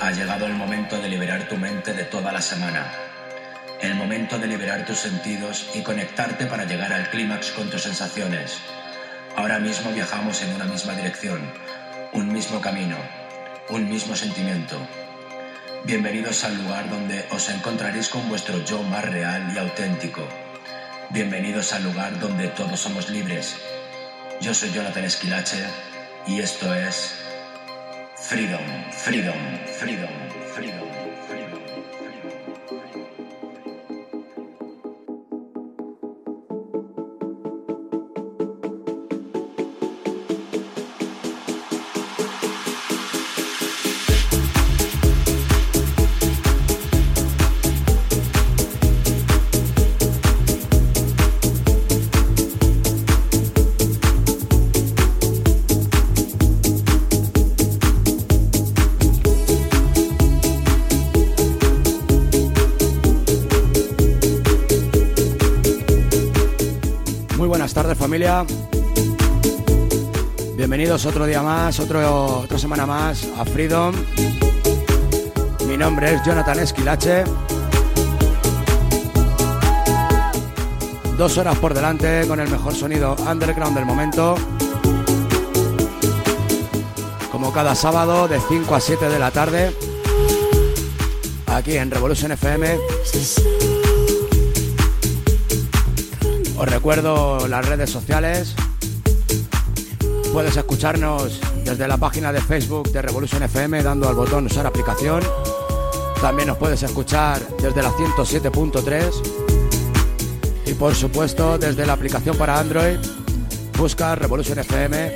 Ha llegado el momento de liberar tu mente de toda la semana. El momento de liberar tus sentidos y conectarte para llegar al clímax con tus sensaciones. Ahora mismo viajamos en una misma dirección, un mismo camino, un mismo sentimiento. Bienvenidos al lugar donde os encontraréis con vuestro yo más real y auténtico. Bienvenidos al lugar donde todos somos libres. Yo soy Jonathan Esquilache y esto es フリーダム、フリーダム、フリーダム、フリーダム。Bienvenidos otro día más, otra semana más a Freedom. Mi nombre es Jonathan Esquilache. Dos horas por delante con el mejor sonido underground del momento. Como cada sábado de 5 a 7 de la tarde. Aquí en Revolution FM. Os recuerdo las redes sociales. Puedes escucharnos desde la página de Facebook de Revolution FM dando al botón usar aplicación. También nos puedes escuchar desde la 107.3 y por supuesto desde la aplicación para Android. Busca Revolution FM.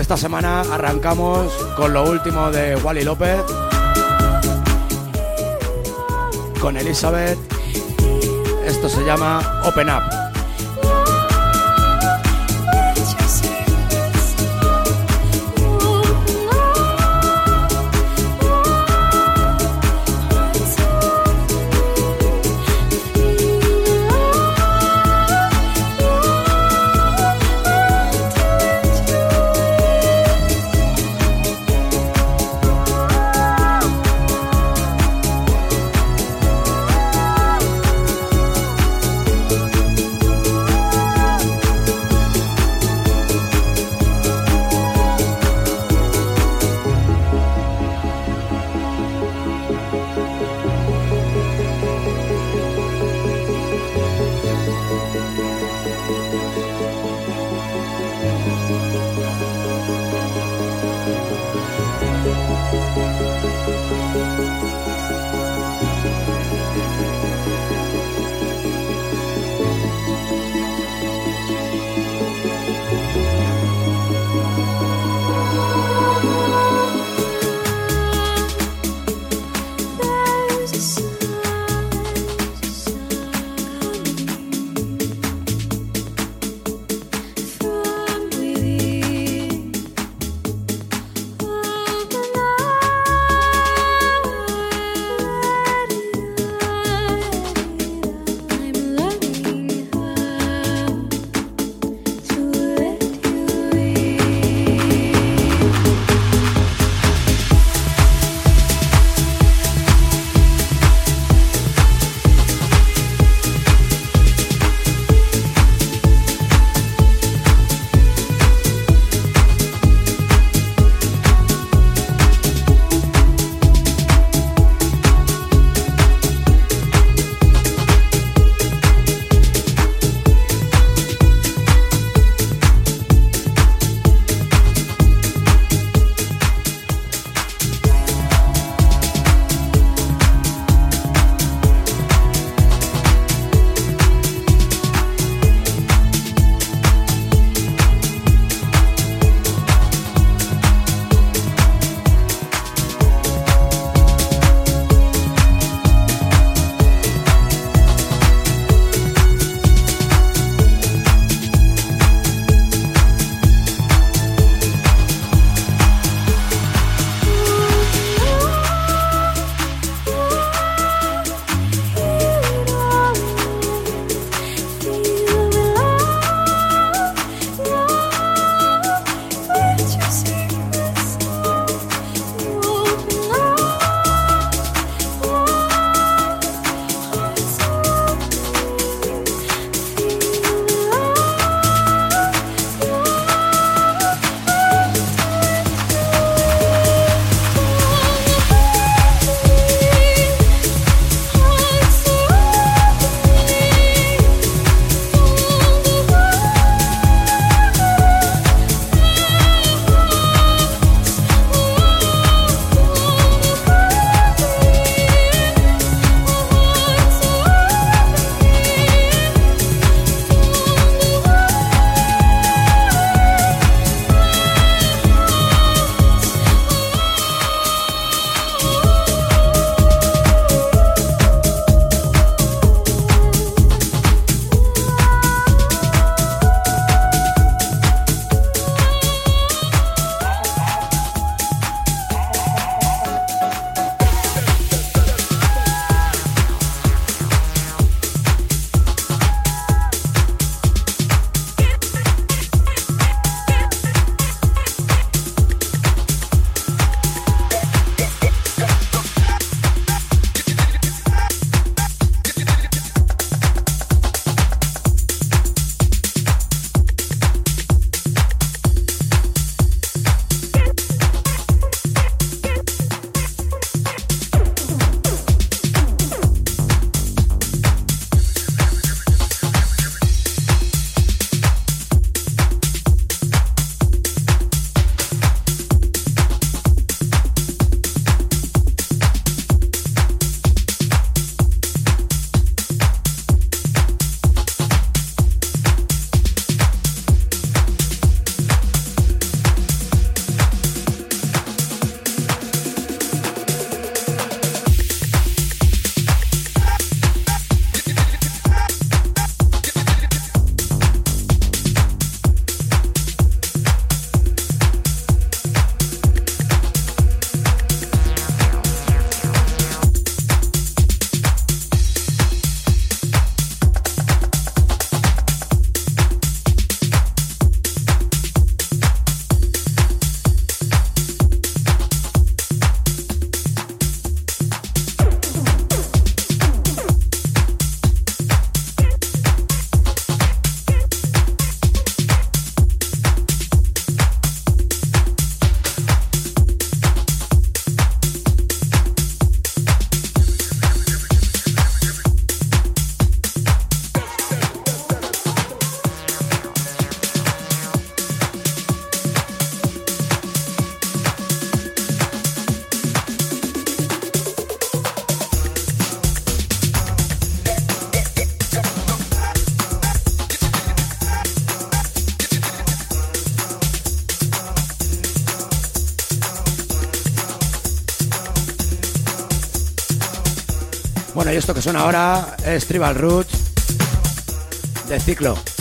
Esta semana arrancamos con lo último de Wally López, con Elizabeth esto se llama Open Up. Que suena ahora es Tribal Roots de Ciclo.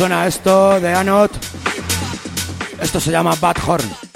Suena esto de Anot? Esto se llama Bad Horn.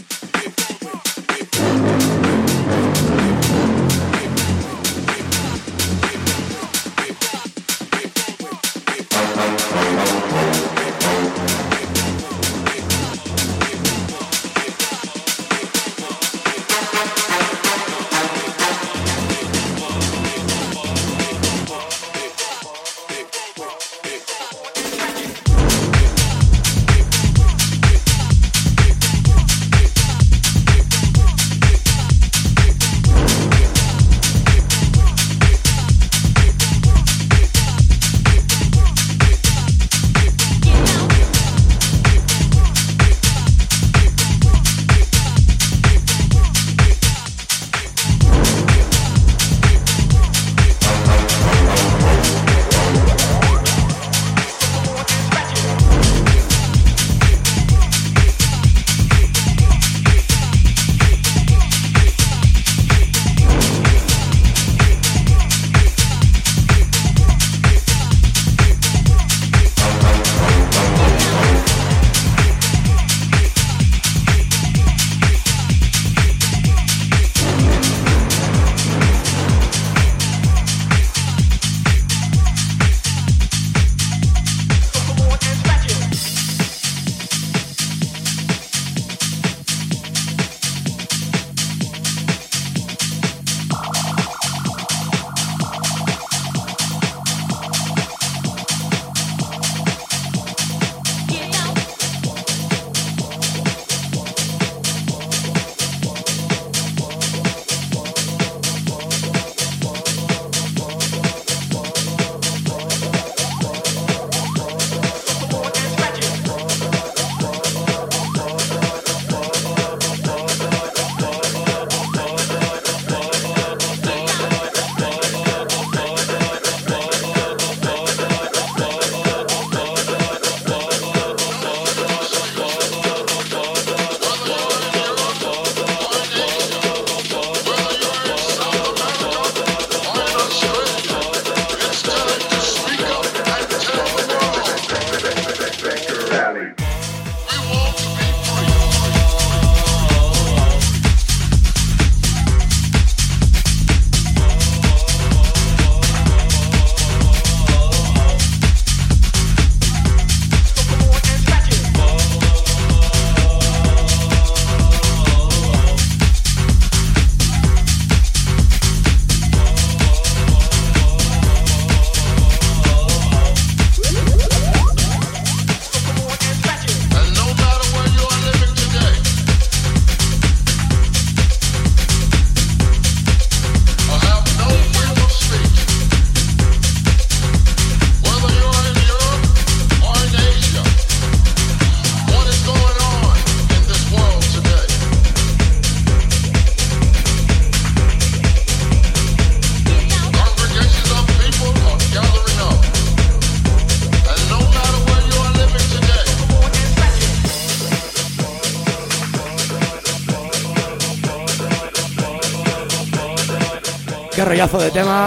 De tema.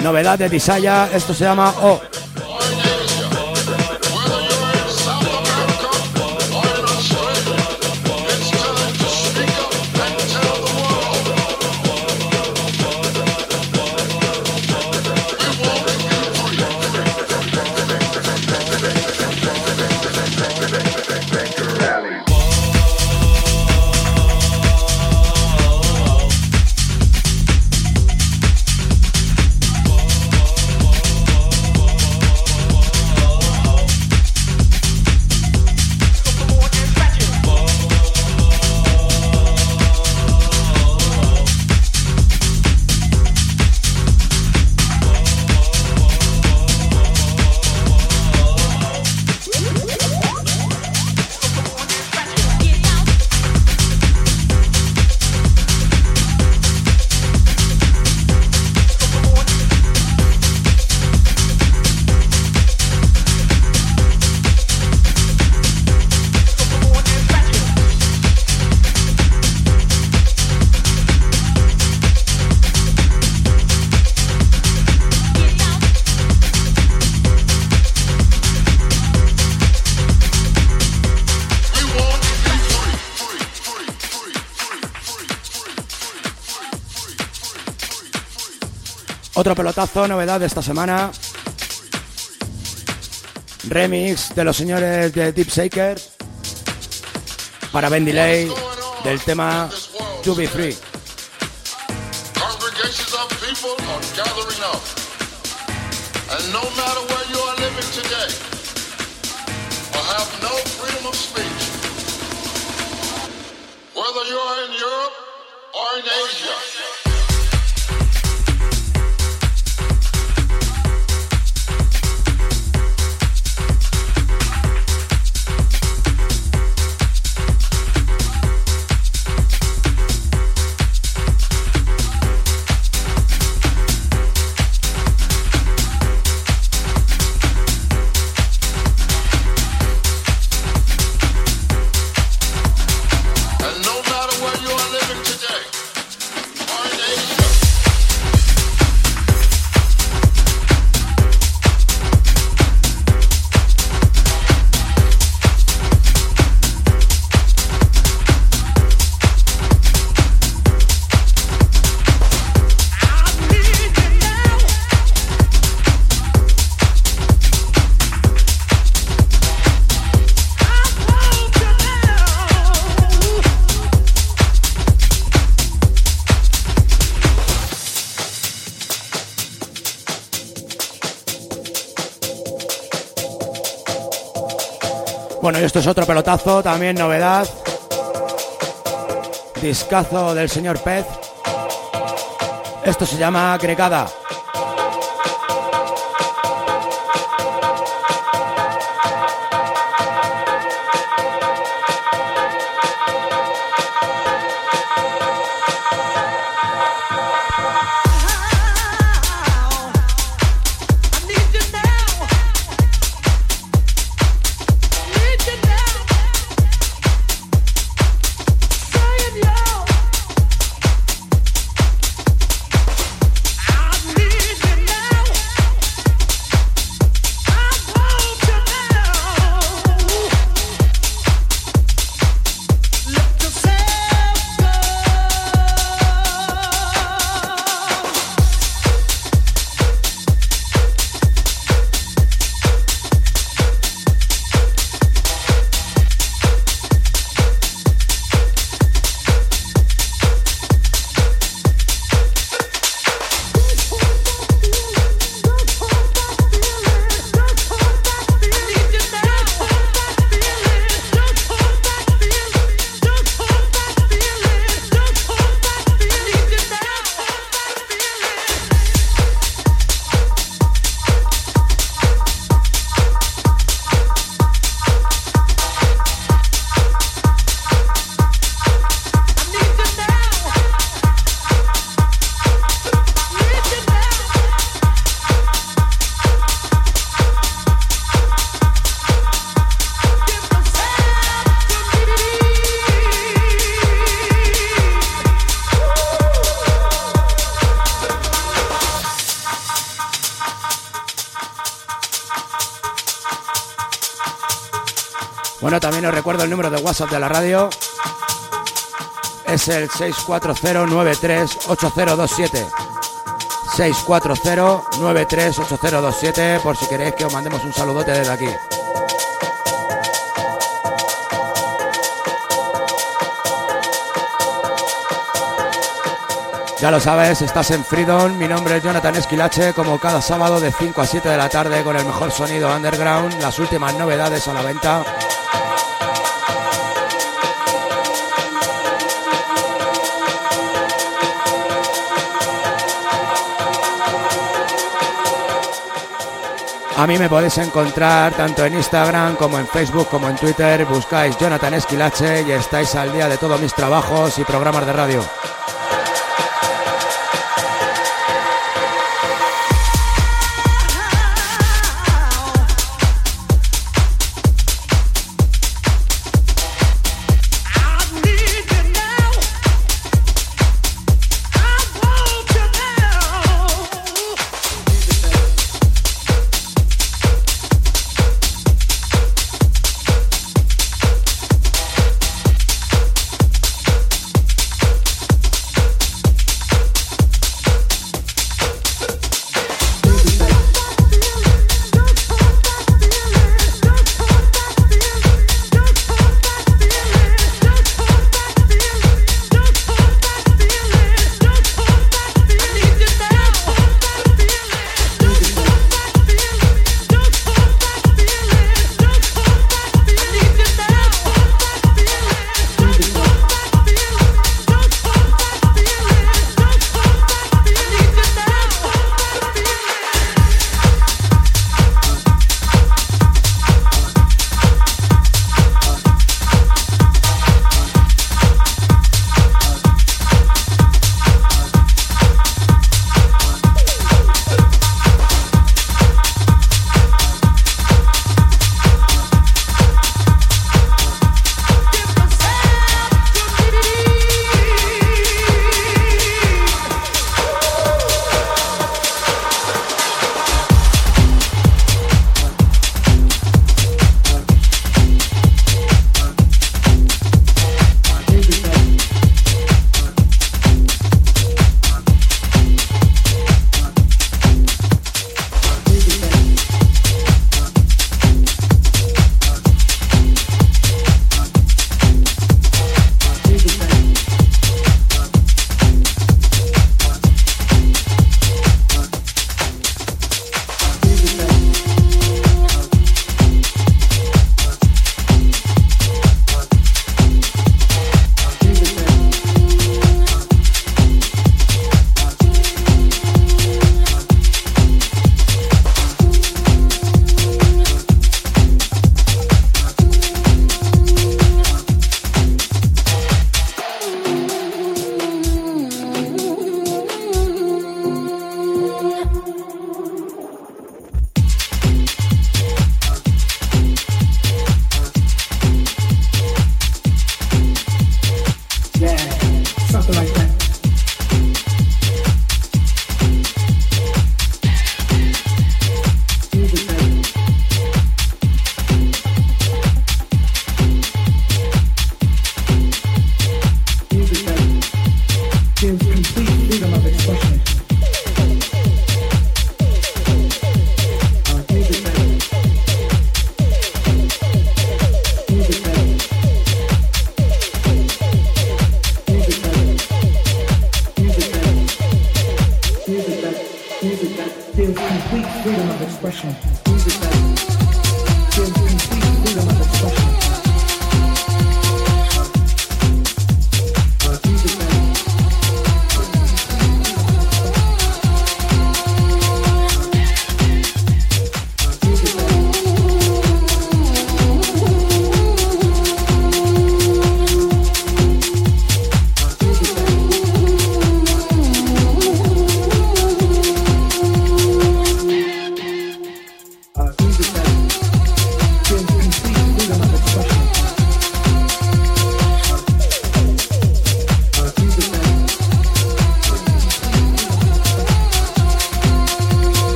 Novedad de Disaya. Esto se llama O. Otro pelotazo, novedad de esta semana. Remix de los señores de Deep Shaker para Ben Delay del tema To Be Free. Es otro pelotazo, también novedad. Discazo del señor Pez. Esto se llama Gregada. Recuerdo el número de WhatsApp de la radio. Es el 640938027. 640938027 por si queréis que os mandemos un saludote desde aquí. Ya lo sabes, estás en Freedom. Mi nombre es Jonathan Esquilache, como cada sábado de 5 a 7 de la tarde con el mejor sonido underground, las últimas novedades a la venta. A mí me podéis encontrar tanto en Instagram como en Facebook como en Twitter. Buscáis Jonathan Esquilache y estáis al día de todos mis trabajos y programas de radio.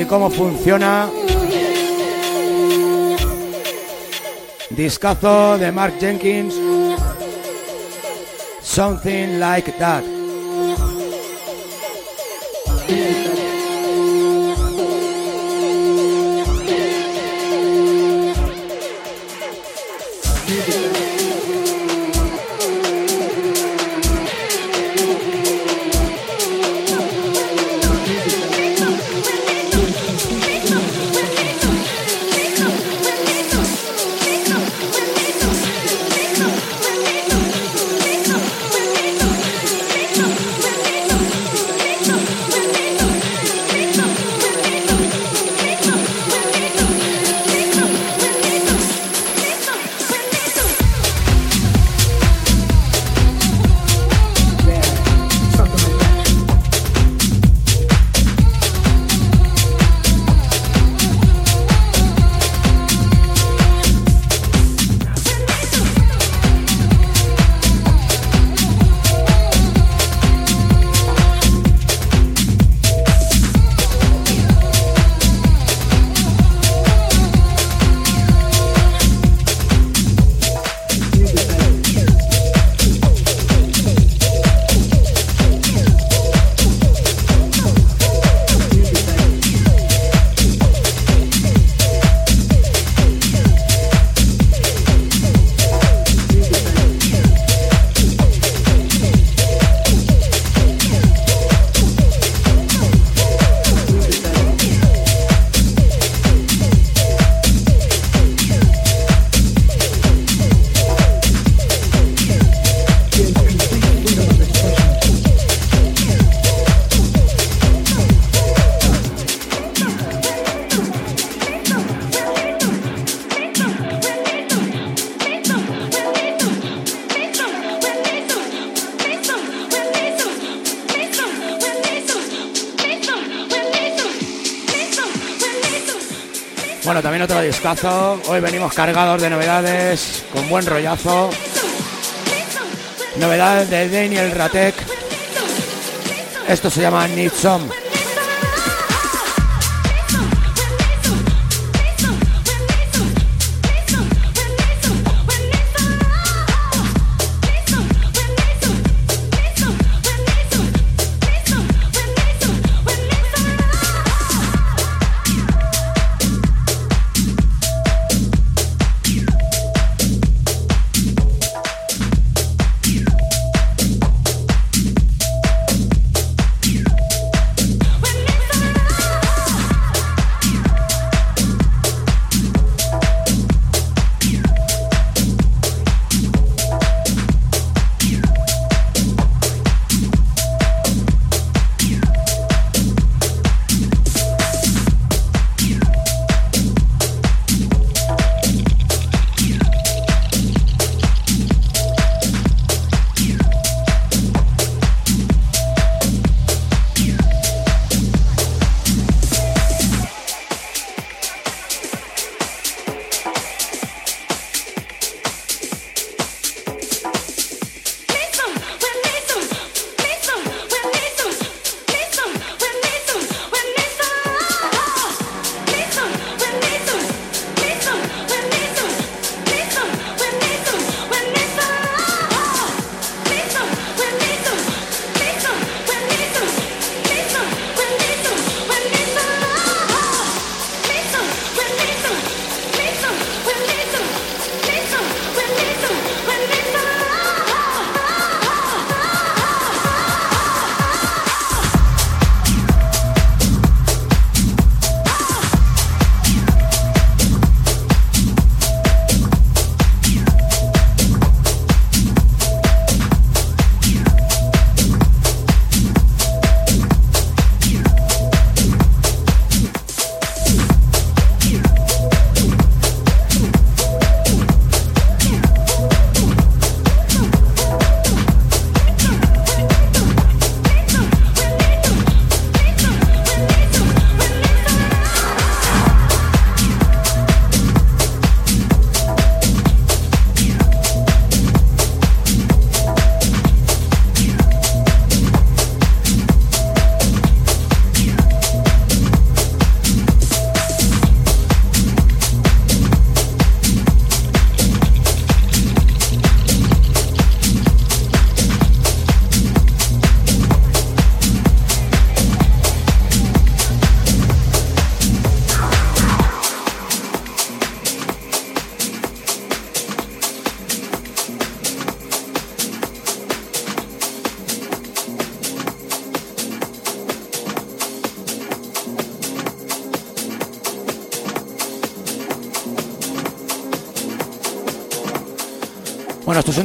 Y cómo funciona. Discazo de Mark Jenkins. Something like that. Hoy venimos cargados de novedades, con buen rollazo. Novedades de Daniel Ratek. Esto se llama Need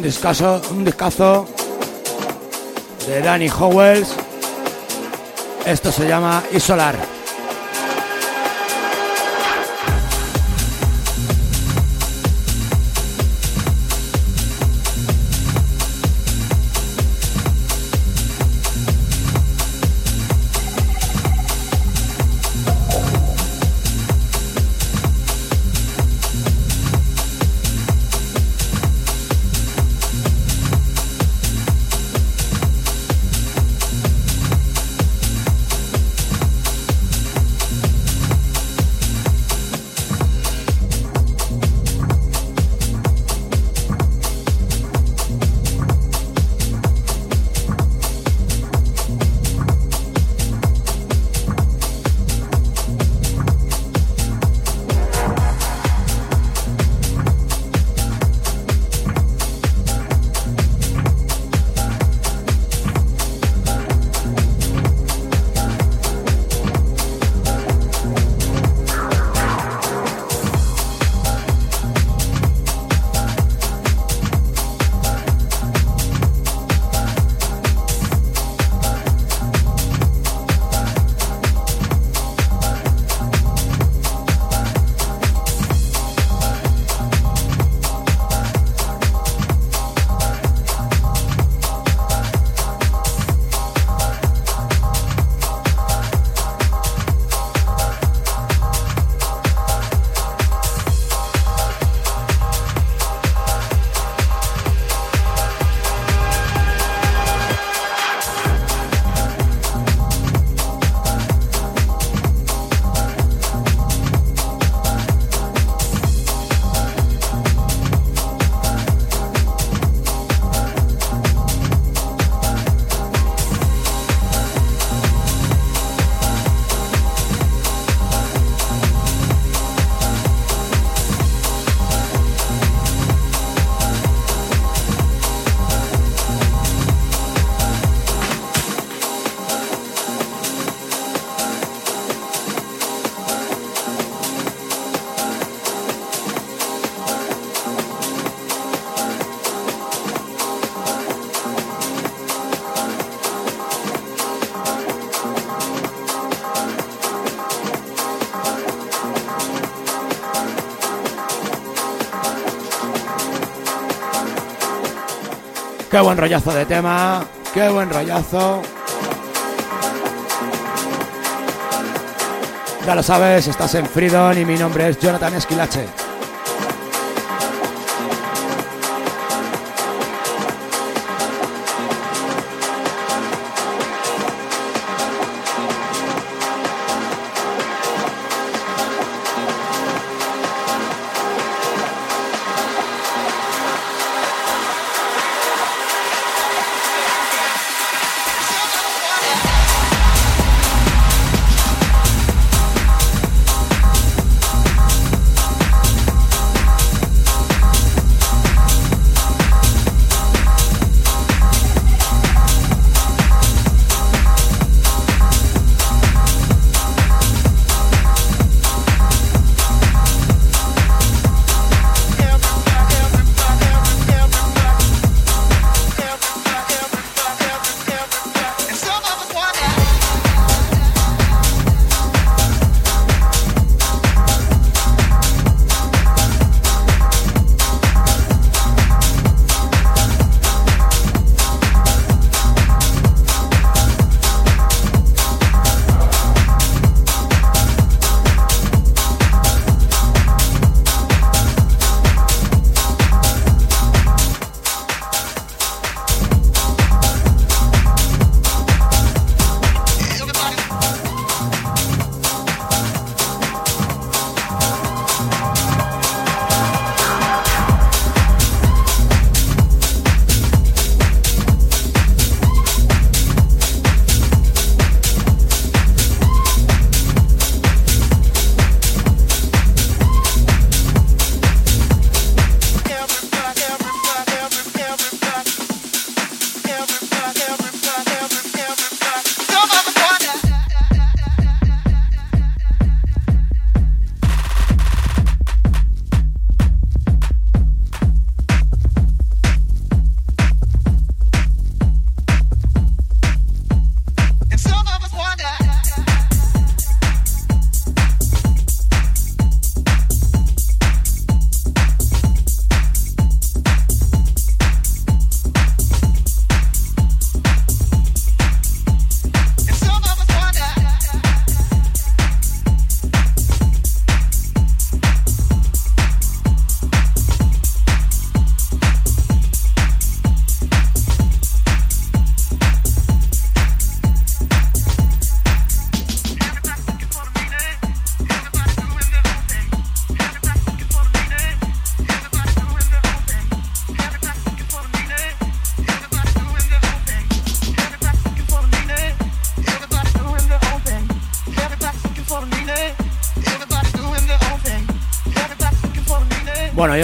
un discazo, un de Danny Howells. Esto se llama Isolar. Qué buen rollazo de tema, qué buen rollazo. Ya lo sabes, estás en Freedom y mi nombre es Jonathan Esquilache.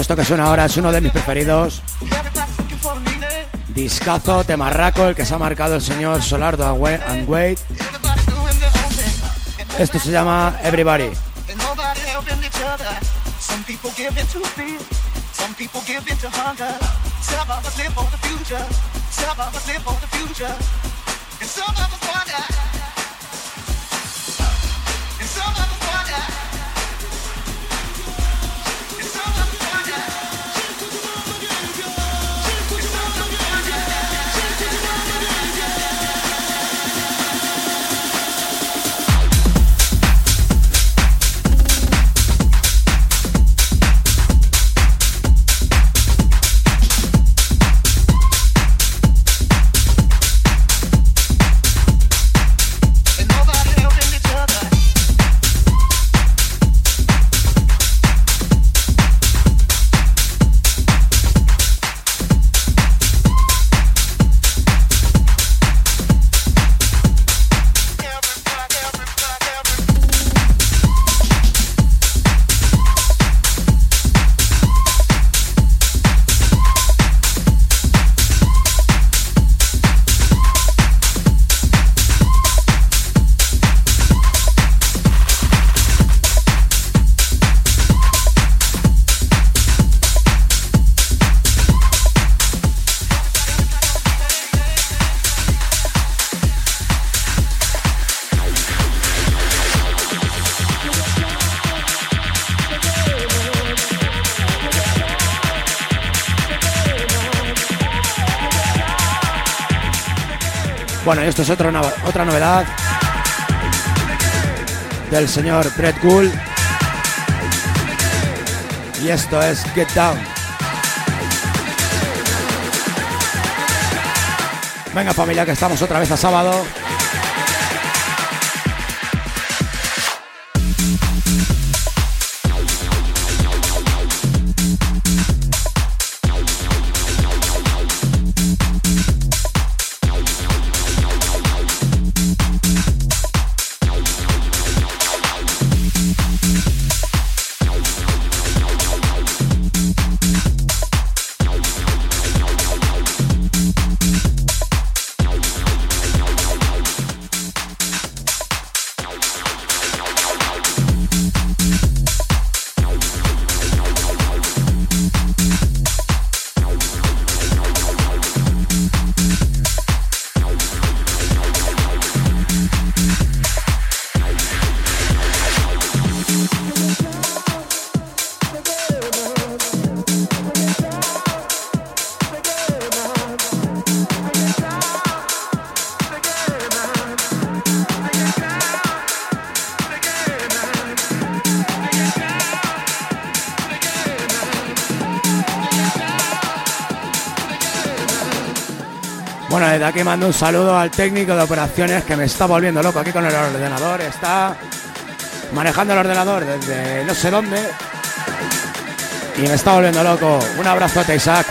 Esto que suena ahora es uno de mis preferidos. Discazo, temarraco, el que se ha marcado el señor Solardo and Wade. Esto se llama Everybody. Esto es otra, otra novedad del señor Brett Gould. Y esto es Get Down. Venga familia, que estamos otra vez a sábado. Aquí mando un saludo al técnico de operaciones que me está volviendo loco aquí con el ordenador. Está manejando el ordenador desde no sé dónde. Y me está volviendo loco. Un abrazo a Isaac.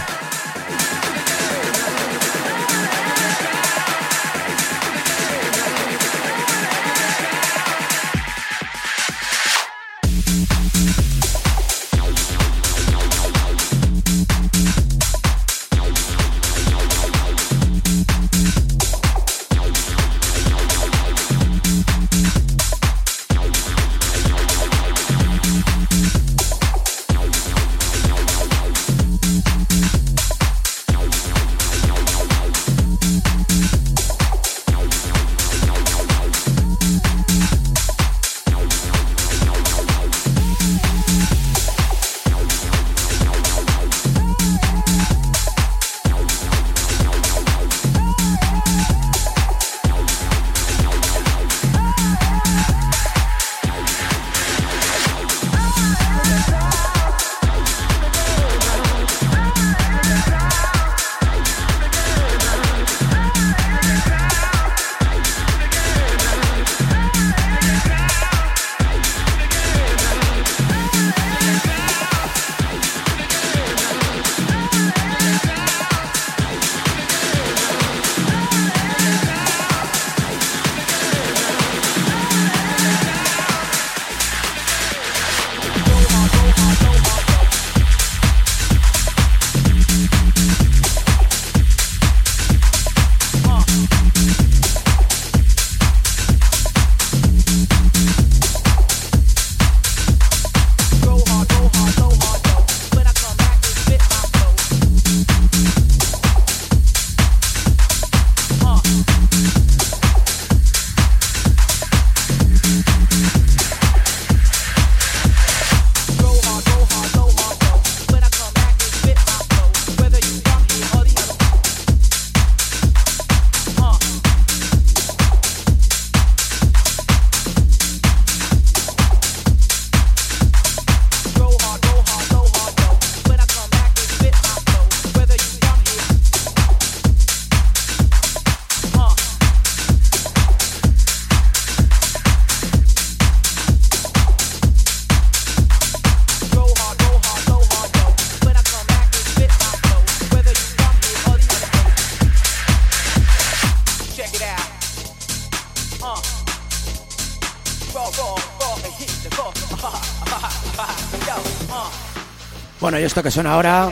Esto que suena ahora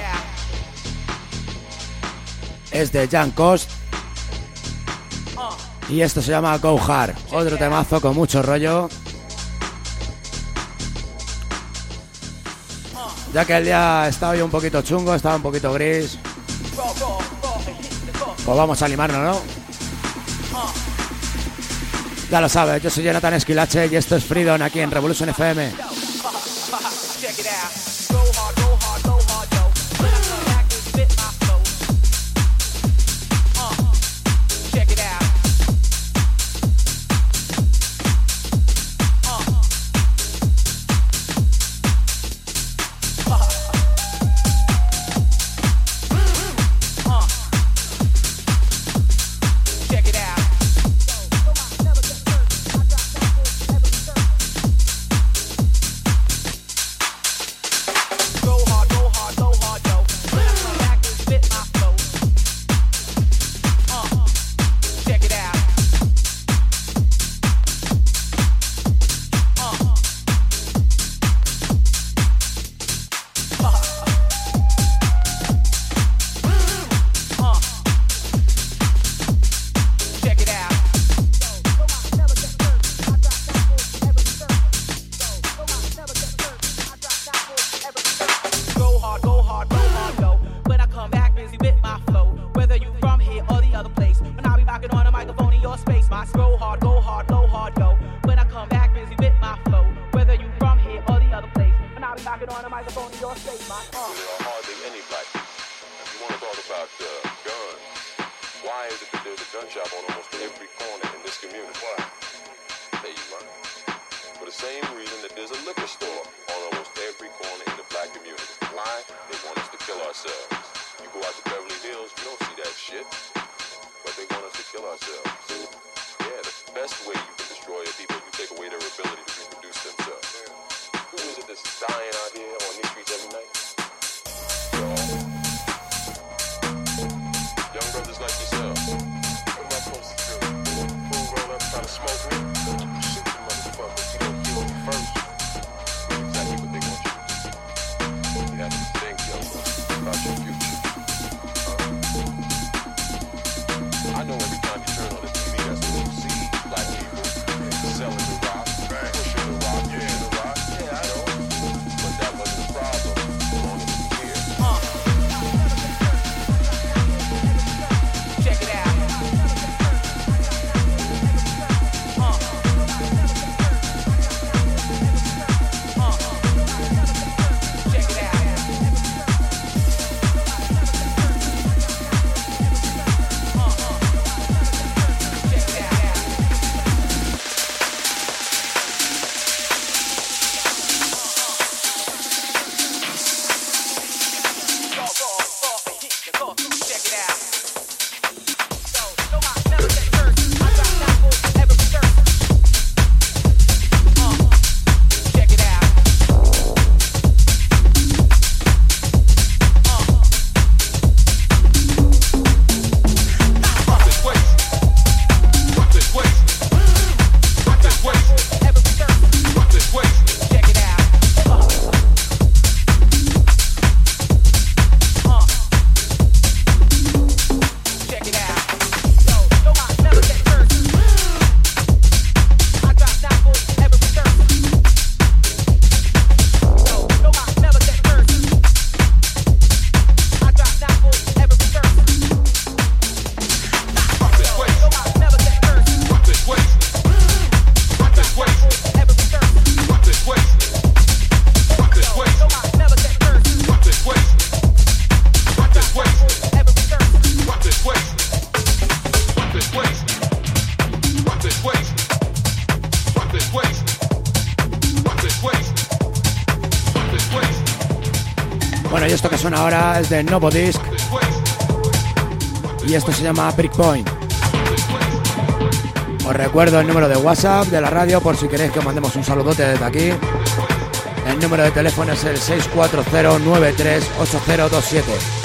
es de Jan Cost. Y esto se llama Go Hard. Otro temazo con mucho rollo. Ya que el día estaba hoy un poquito chungo, estaba un poquito gris. Pues vamos a animarnos, ¿no? Ya lo sabes, yo soy Jonathan Esquilache y esto es Freedom aquí en Revolution FM. it on a microphone in your state, man. Uh. There are hardly any black. If you want to talk about uh, guns, why is it that there's a gun shop on almost every corner in this community? Why? Hey, man. For the same reason that there's a liquor store on almost every corner in the black community. Why? They want us to kill ourselves. You go out to Beverly Hills, you don't see that shit. But they want us to kill ourselves. Yeah, the best way you de Novo Disc y esto se llama Breakpoint. Os recuerdo el número de WhatsApp de la radio por si queréis que os mandemos un saludote desde aquí. El número de teléfono es el 640938027.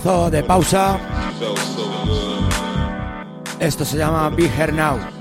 Discazo de pausa. Esto se llama Be Here Now.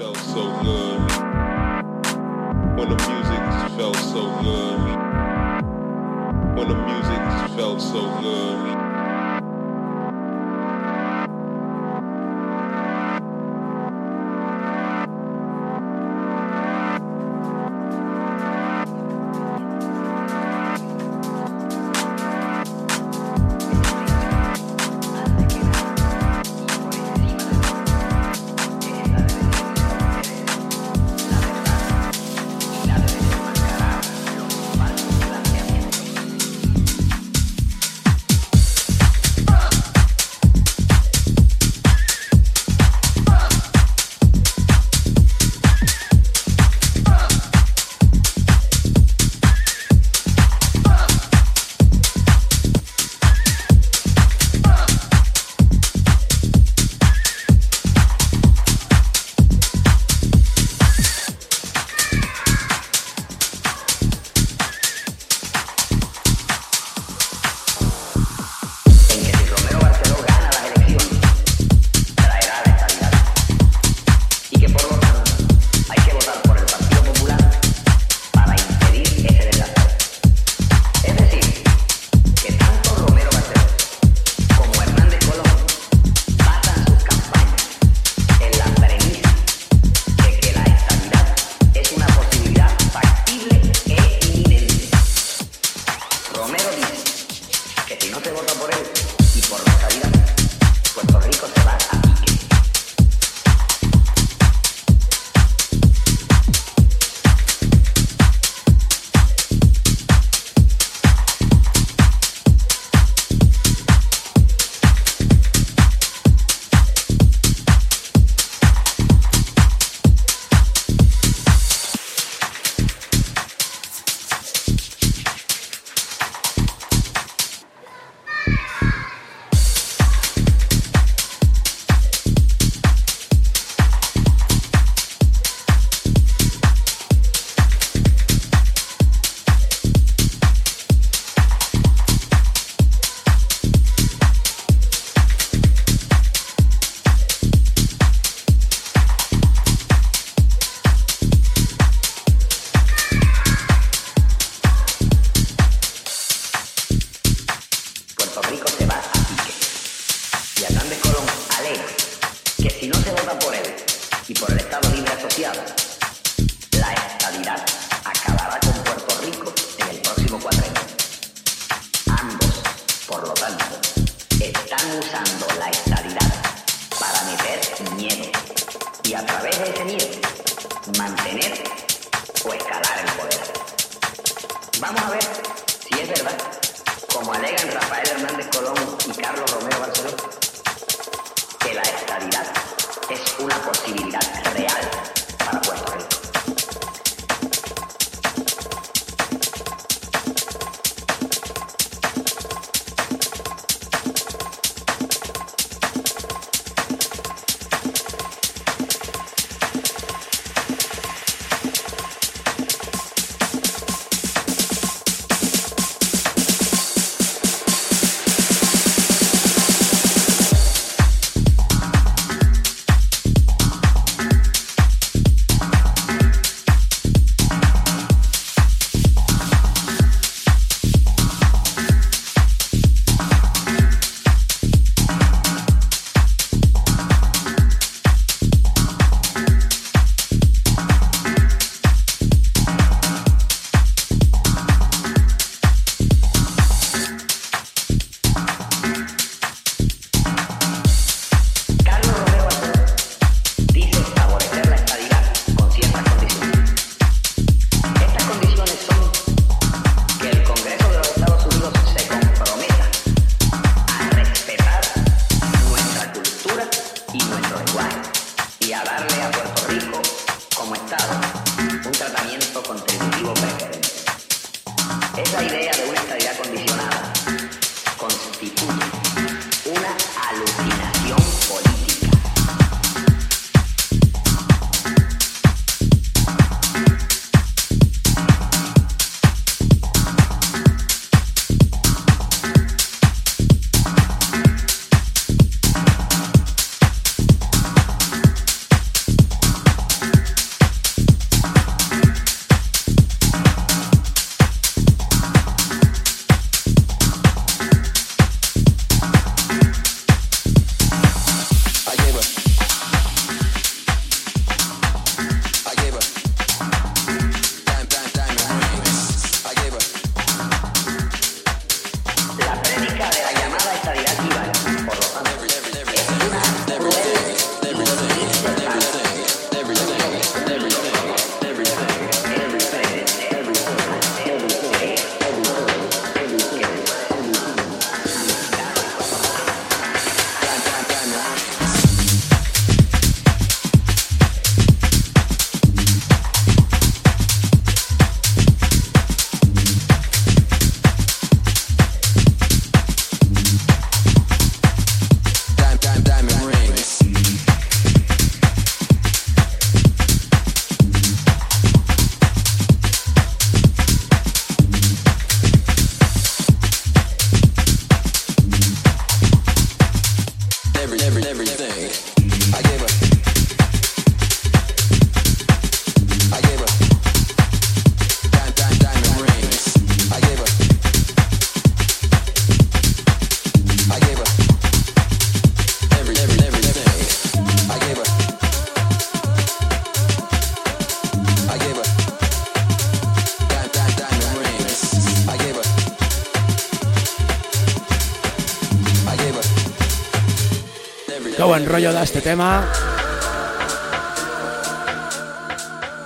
Rollo este tema.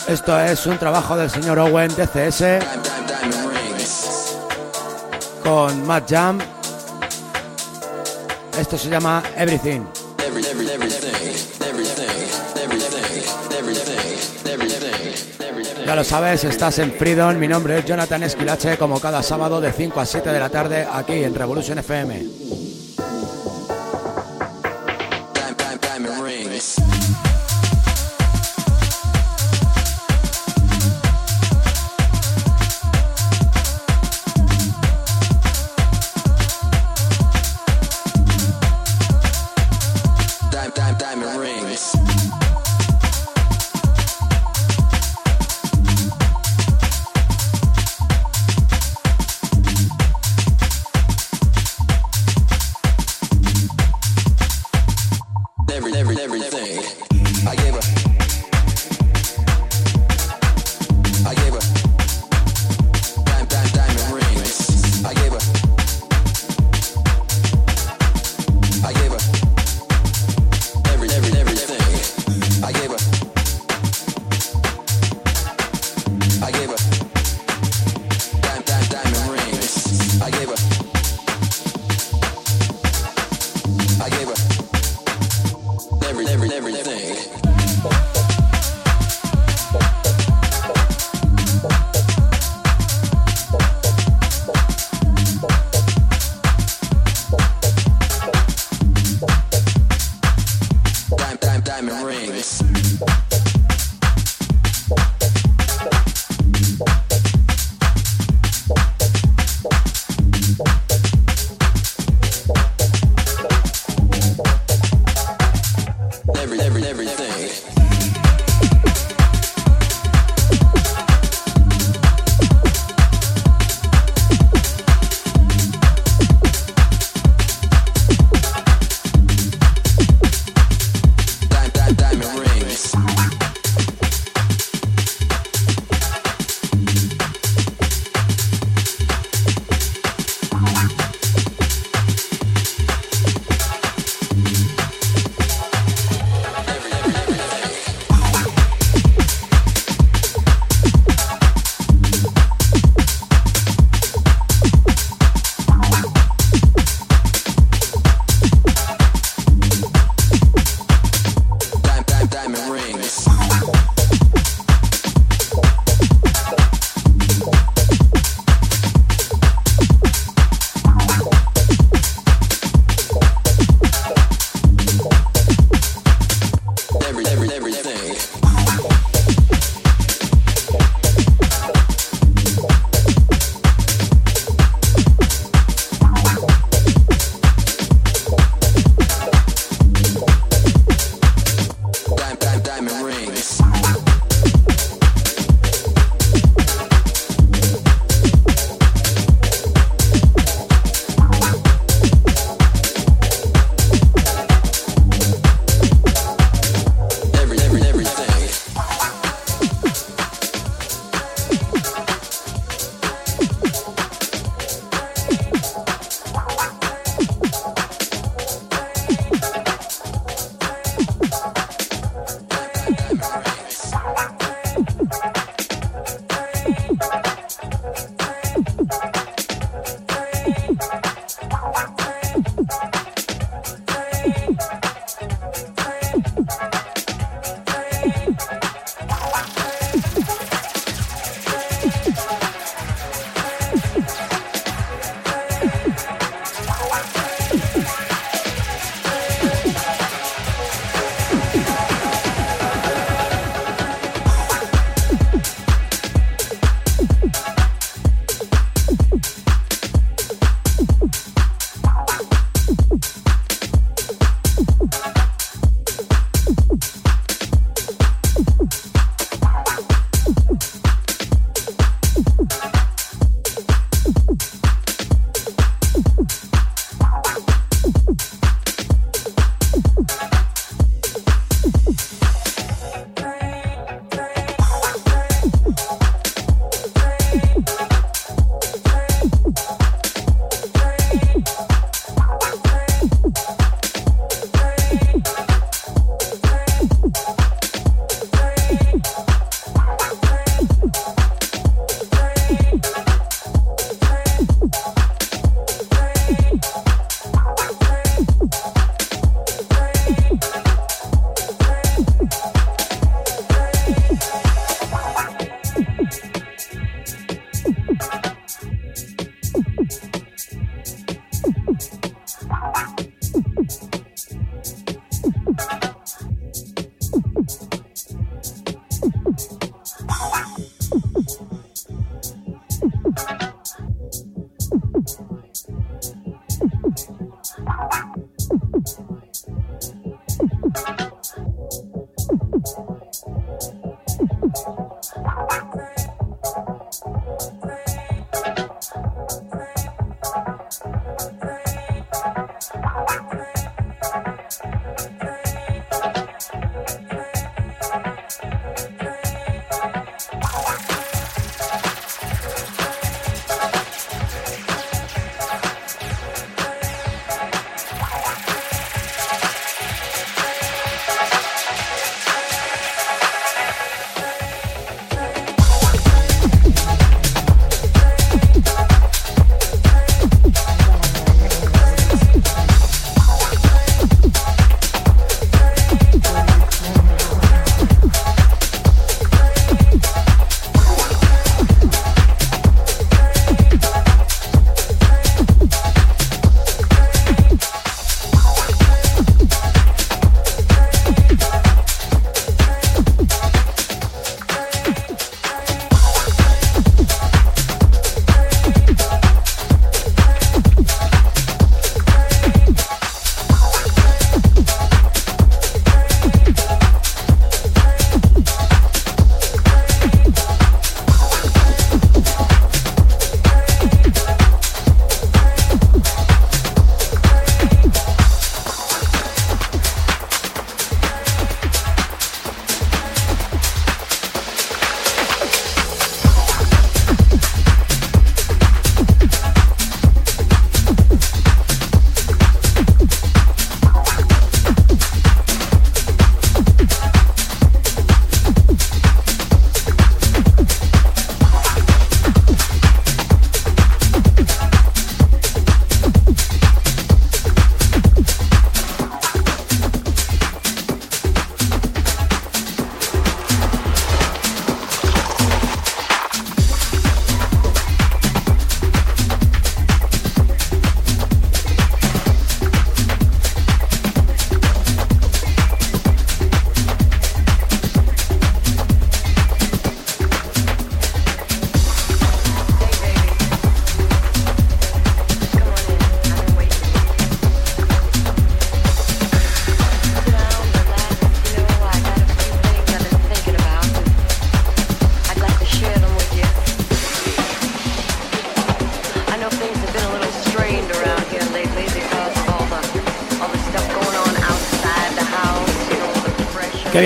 Esto es un trabajo del señor Owen DCS con Matt Jam. Esto se llama Everything. Ya lo sabes, estás en Freedom. Mi nombre es Jonathan Esquilache, como cada sábado de 5 a 7 de la tarde aquí en Revolution FM.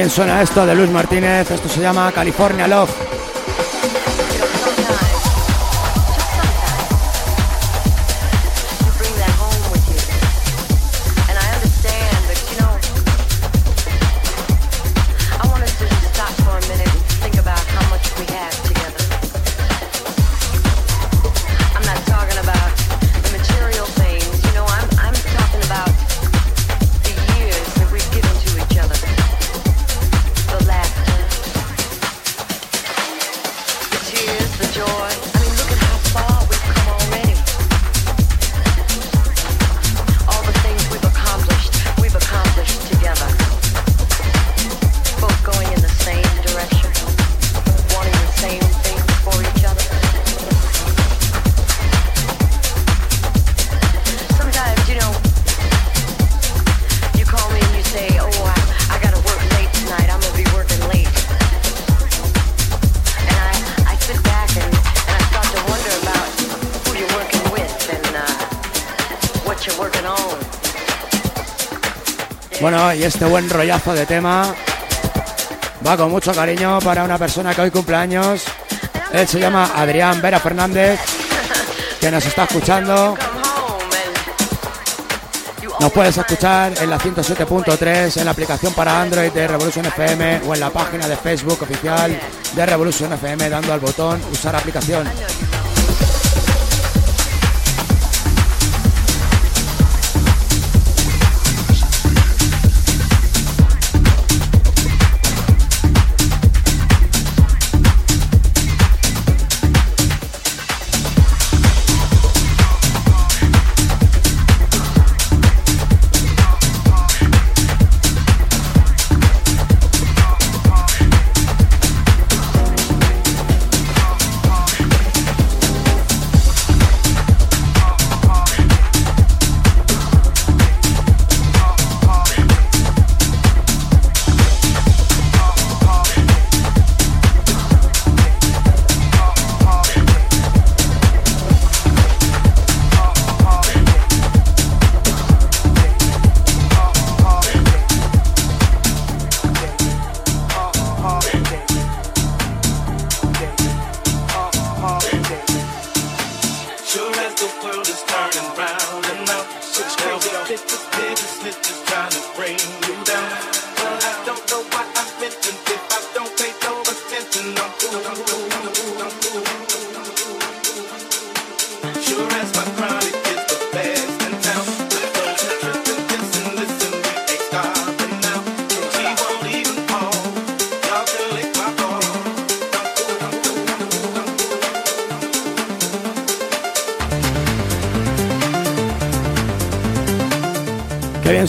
Suena esto de Luis Martínez. Esto se llama California Love. Este buen rollazo de tema va con mucho cariño para una persona que hoy cumple años. Él se llama Adrián Vera Fernández, que nos está escuchando. Nos puedes escuchar en la 107.3, en la aplicación para Android de Revolution FM o en la página de Facebook oficial de Revolution FM dando al botón usar aplicación.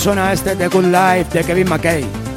Suena este The Good Life de Kevin McKay.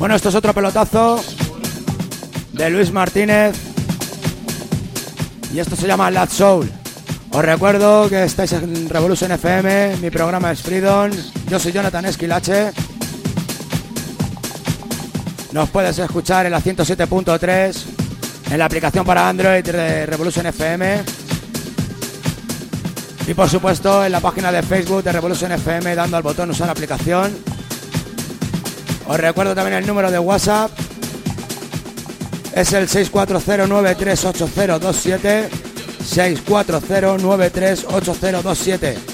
Bueno, esto es otro pelotazo de Luis Martínez. Y esto se llama Lad Soul. Os recuerdo que estáis en Revolution FM, mi programa es Freedom. Yo soy Jonathan Esquilache. Nos puedes escuchar en la 107.3, en la aplicación para Android de Revolution FM. Y por supuesto en la página de Facebook de Revolution FM dando al botón usar aplicación. Os recuerdo también el número de WhatsApp. Es el 640938027. 640938027.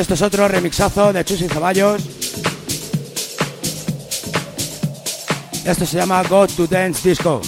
Esto es otro remixazo de Chus y Caballos. Esto se llama Go to Dance Disco.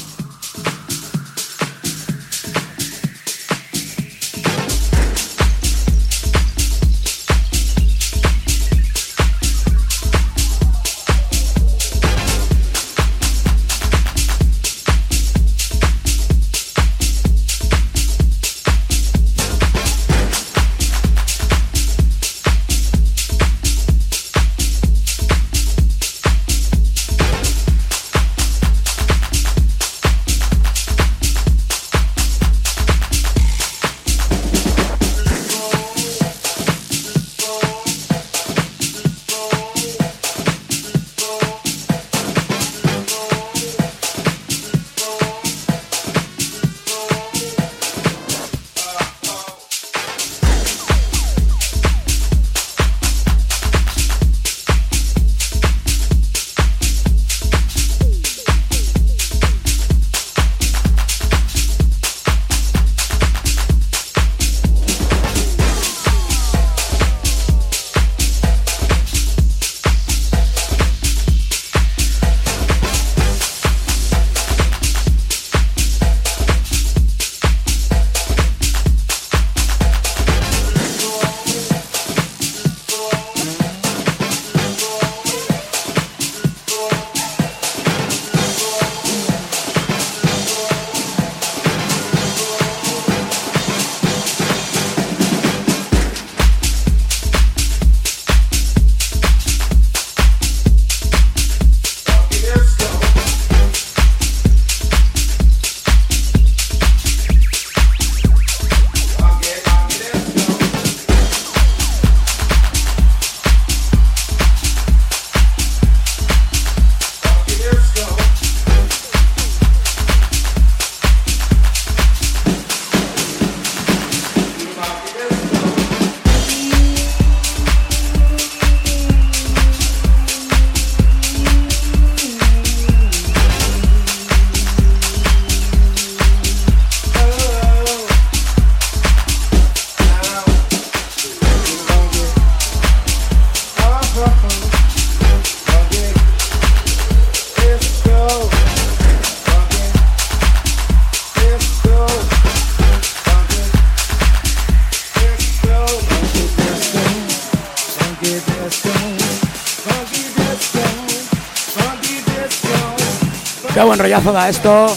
Rollazo da esto.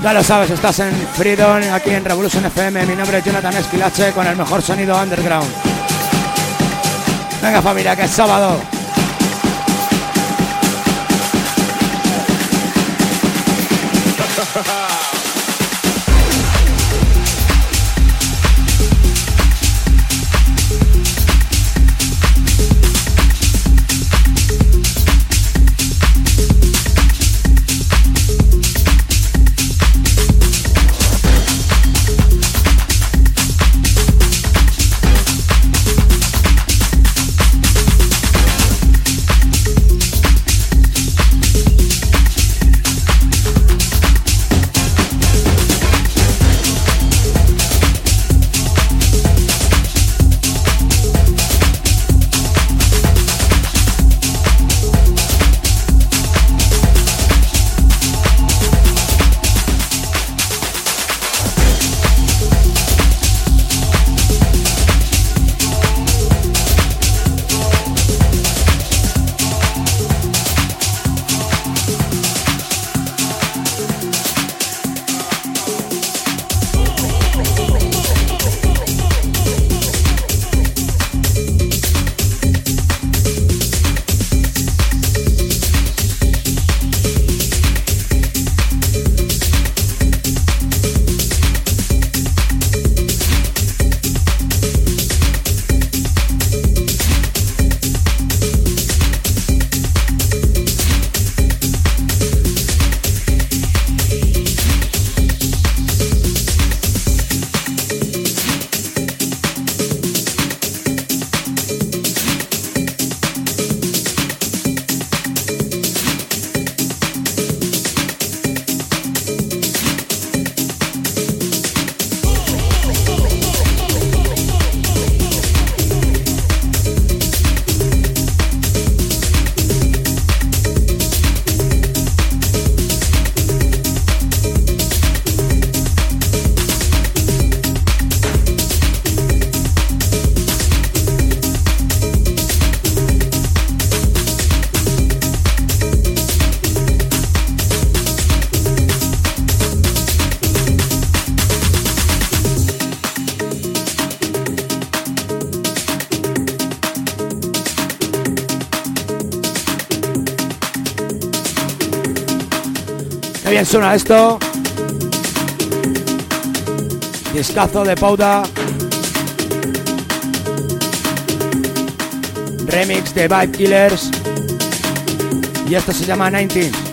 Ya lo sabes, estás en Freedom, aquí en Revolution FM. Mi nombre es Jonathan Esquilache con el mejor sonido underground. Venga familia, que es sábado. Suena esto. Discazo de Pauda. Remix de Vibe Killers. Y esto se llama 19.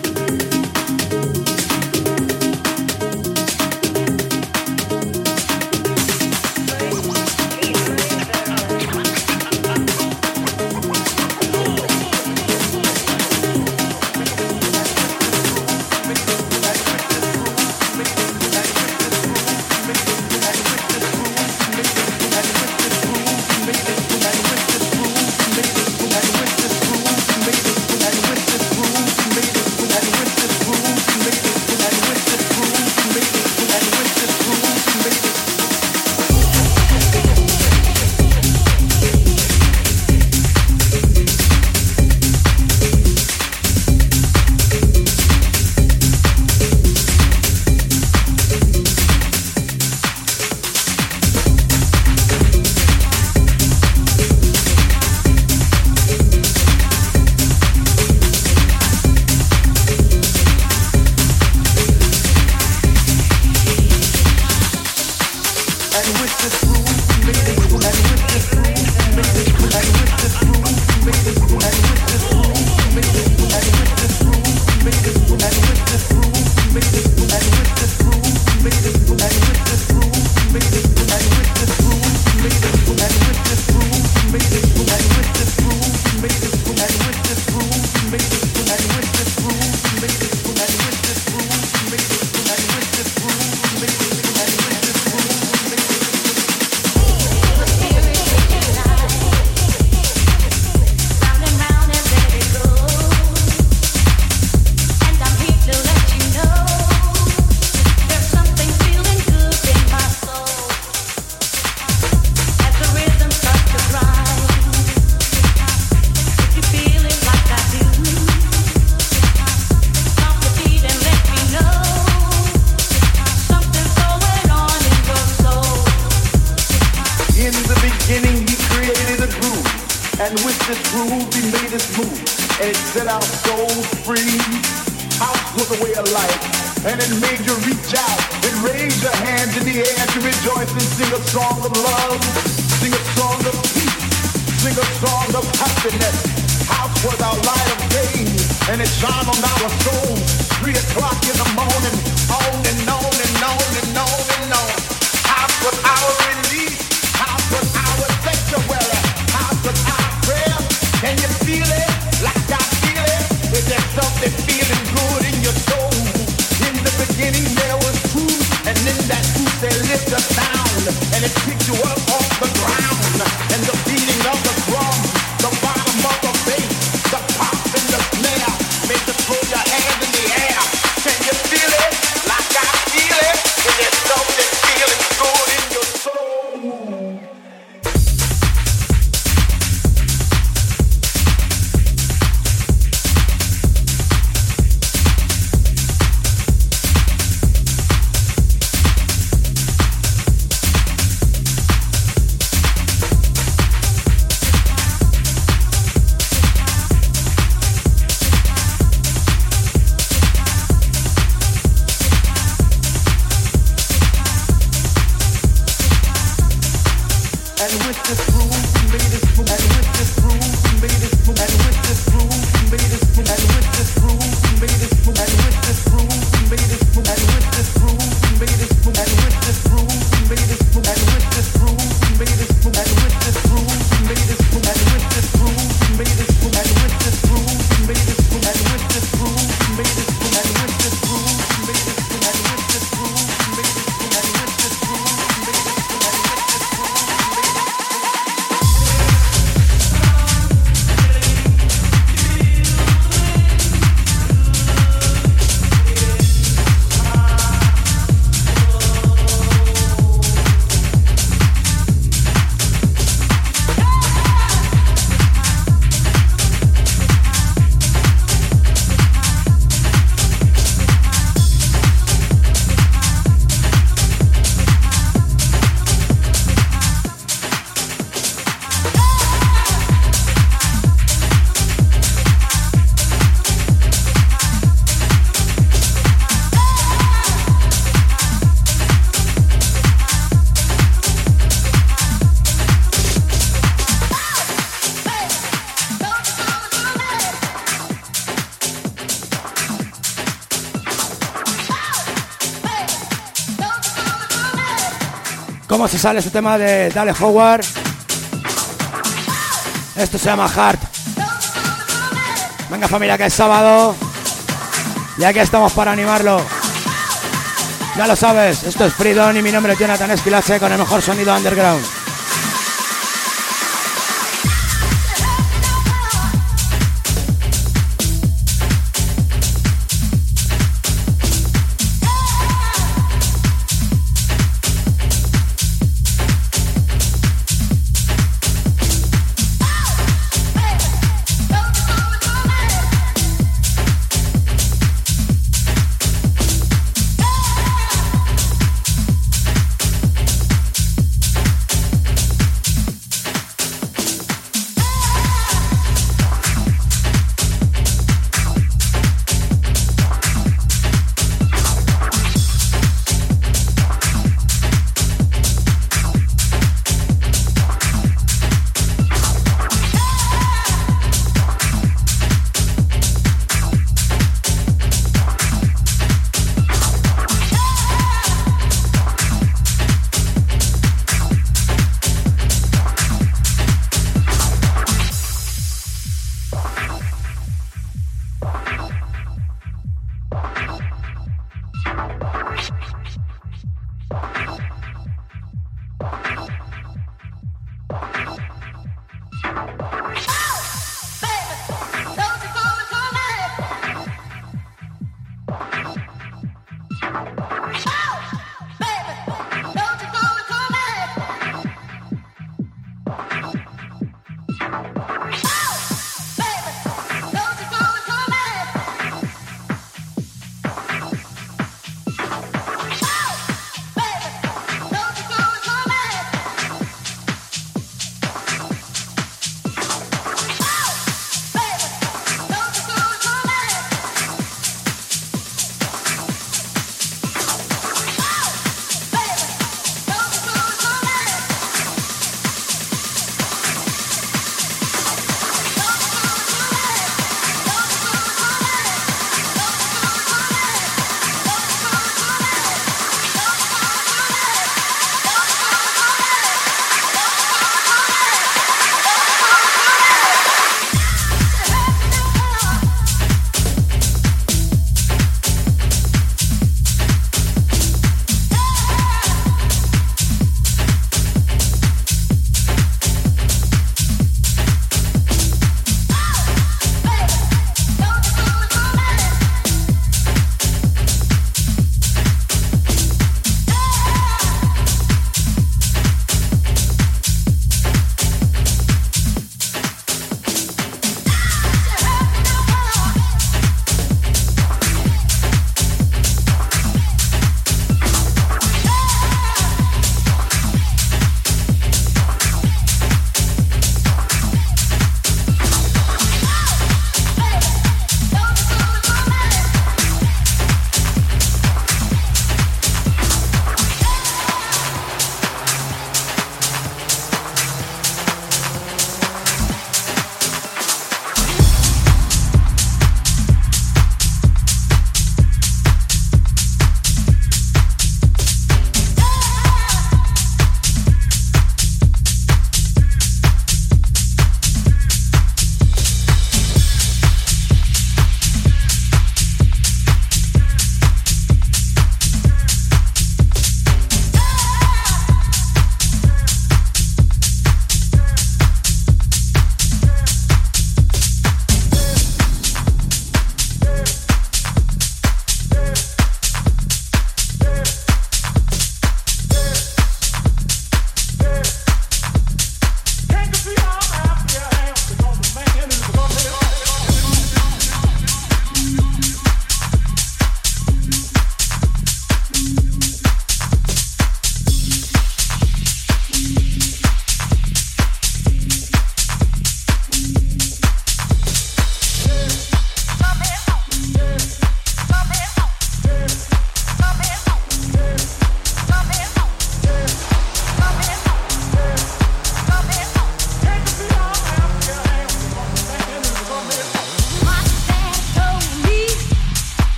Se sale este tema de Dale Howard? Esto se llama Heart. Venga familia que es sábado. Y aquí estamos para animarlo. Ya lo sabes, esto es Freedom y mi nombre es Jonathan Esquilache con el mejor sonido underground.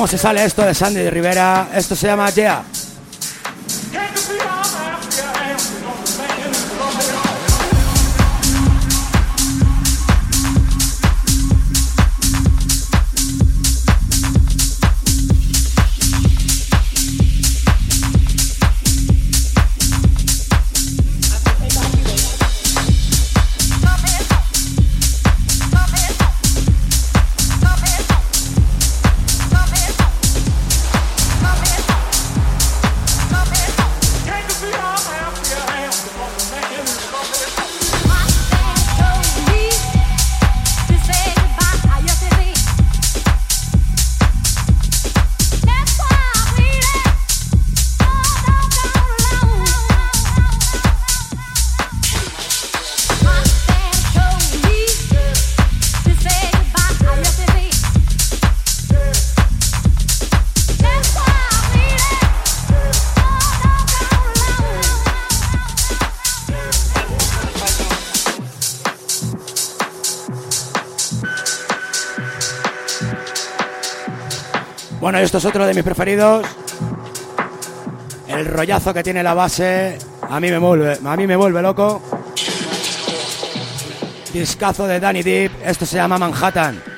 Cómo se sale esto de Sandy Rivera. Esto se llama Yeah. Esto es otro de mis preferidos. El rollazo que tiene la base a mí me vuelve, a mí me vuelve loco. Discazo de Danny Deep, esto se llama Manhattan.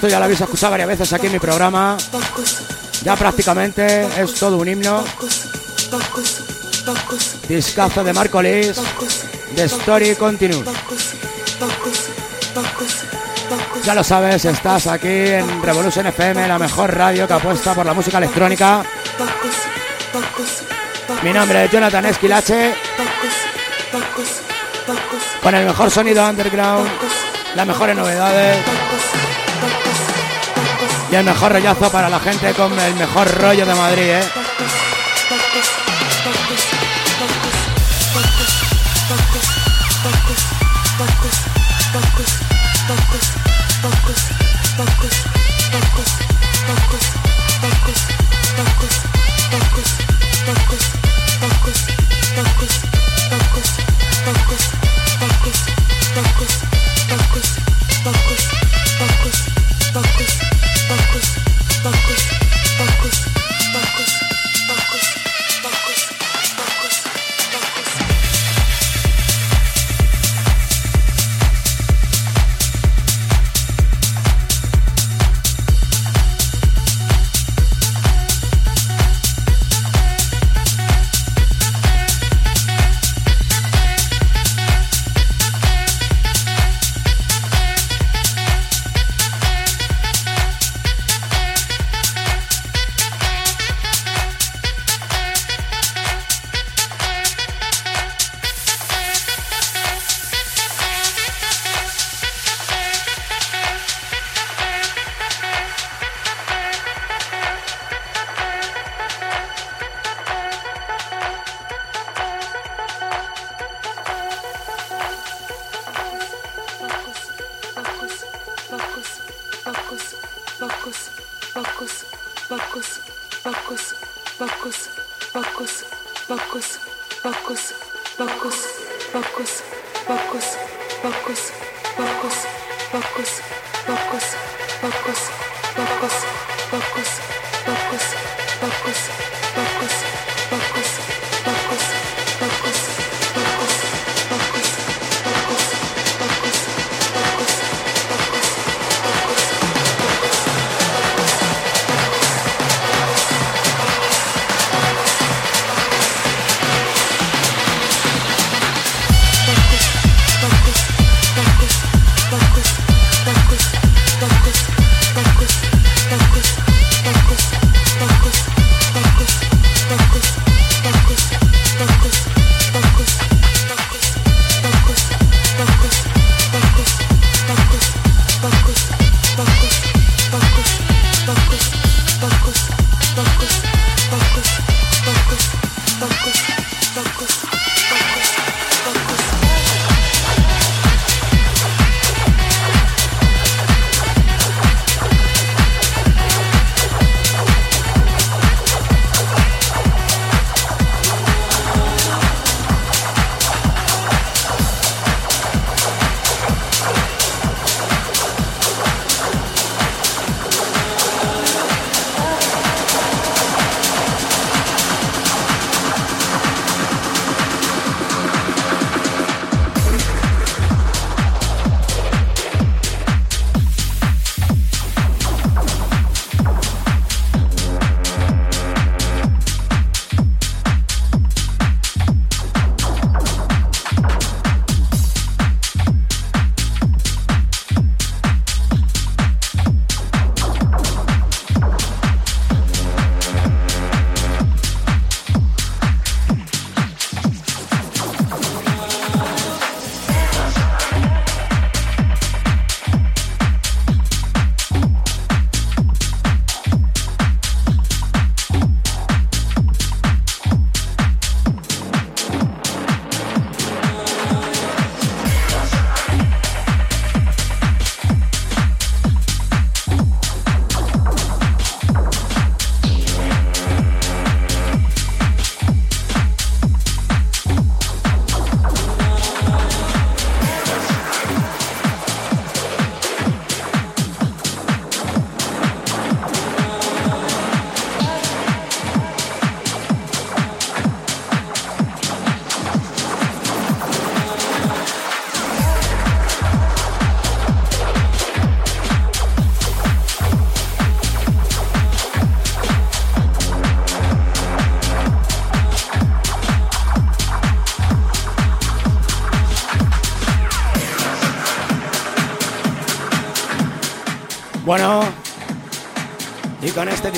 Esto ya lo habéis escuchado varias veces aquí en mi programa. Ya prácticamente es todo un himno. Discazo de Marco Liz. The Story Continue. Ya lo sabes, estás aquí en Revolution FM, la mejor radio que apuesta por la música electrónica. Mi nombre es Jonathan Esquilache. Con el mejor sonido underground, las mejores novedades. Y el mejor rollazo para la gente con el mejor rollo de Madrid, ¿eh?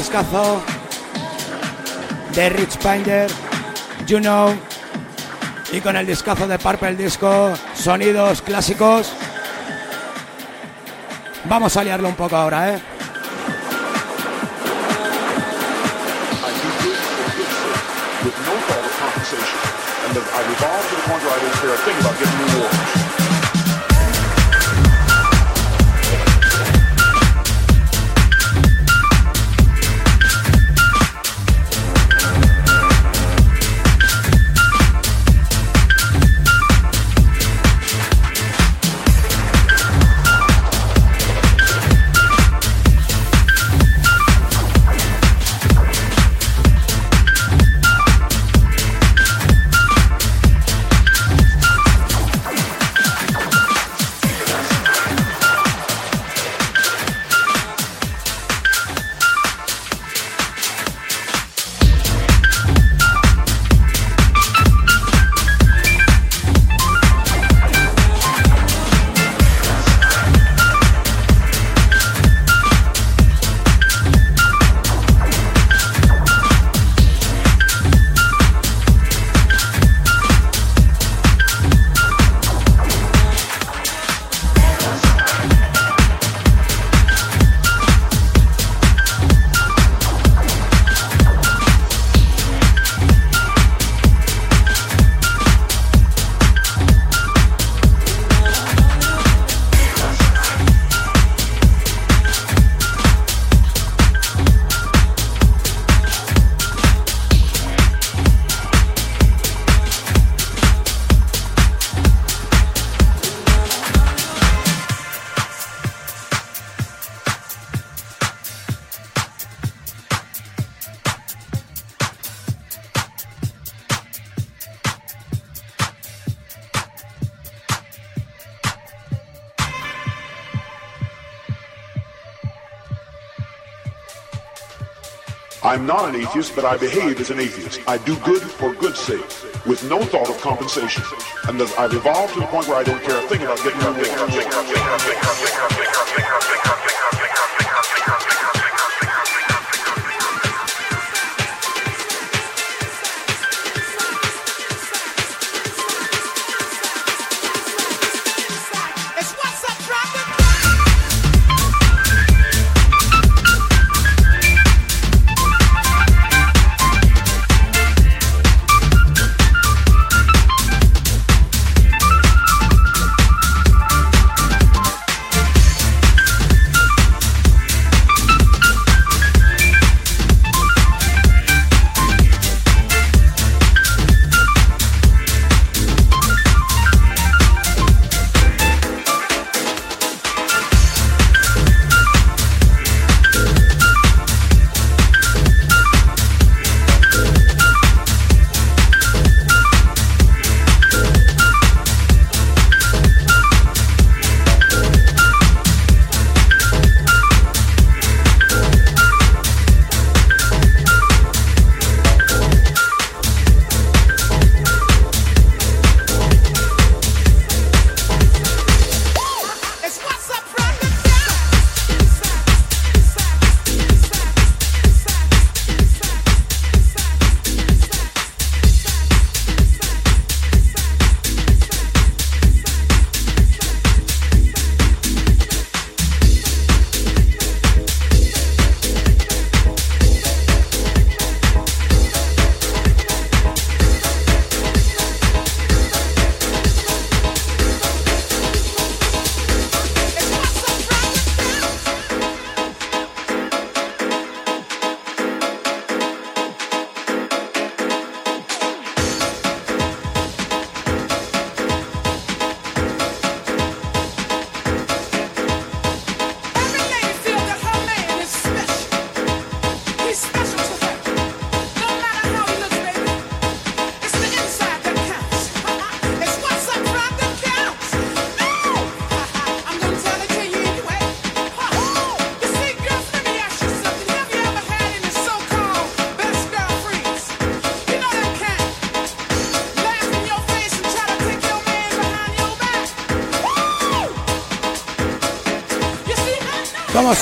Discazo. De Rich Panger, You Know, y con el discazo de Purple Disco, sonidos clásicos, vamos a liarlo un poco ahora, ¿eh? I'm not an atheist, but I behave as an atheist. I do good for good's sake, with no thought of compensation. And I've evolved to the point where I don't care a thing about getting rewarded.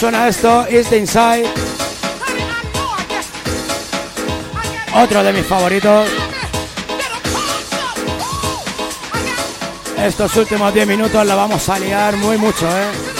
Suena esto? Is the Inside. Otro de mis favoritos. Estos últimos 10 minutos la vamos a liar muy mucho, ¿eh?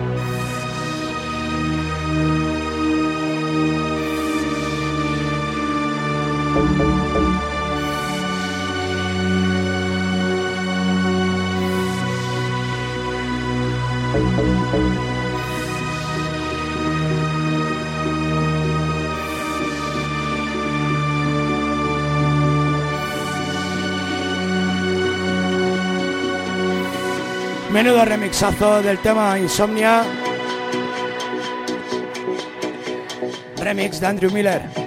Menudo remixazo del tema Insomnia. Remix de Andrew Miller.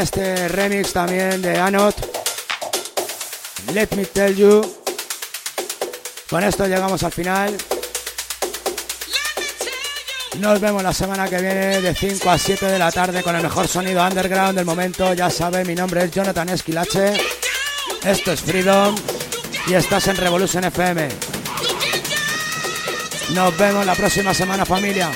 Este remix también de Anot, Let Me Tell You, con esto llegamos al final. Nos vemos la semana que viene de 5 a 7 de la tarde con el mejor sonido underground del momento. Ya sabe, mi nombre es Jonathan Esquilache. Esto es Freedom y estás en Revolution FM. Nos vemos la próxima semana familia.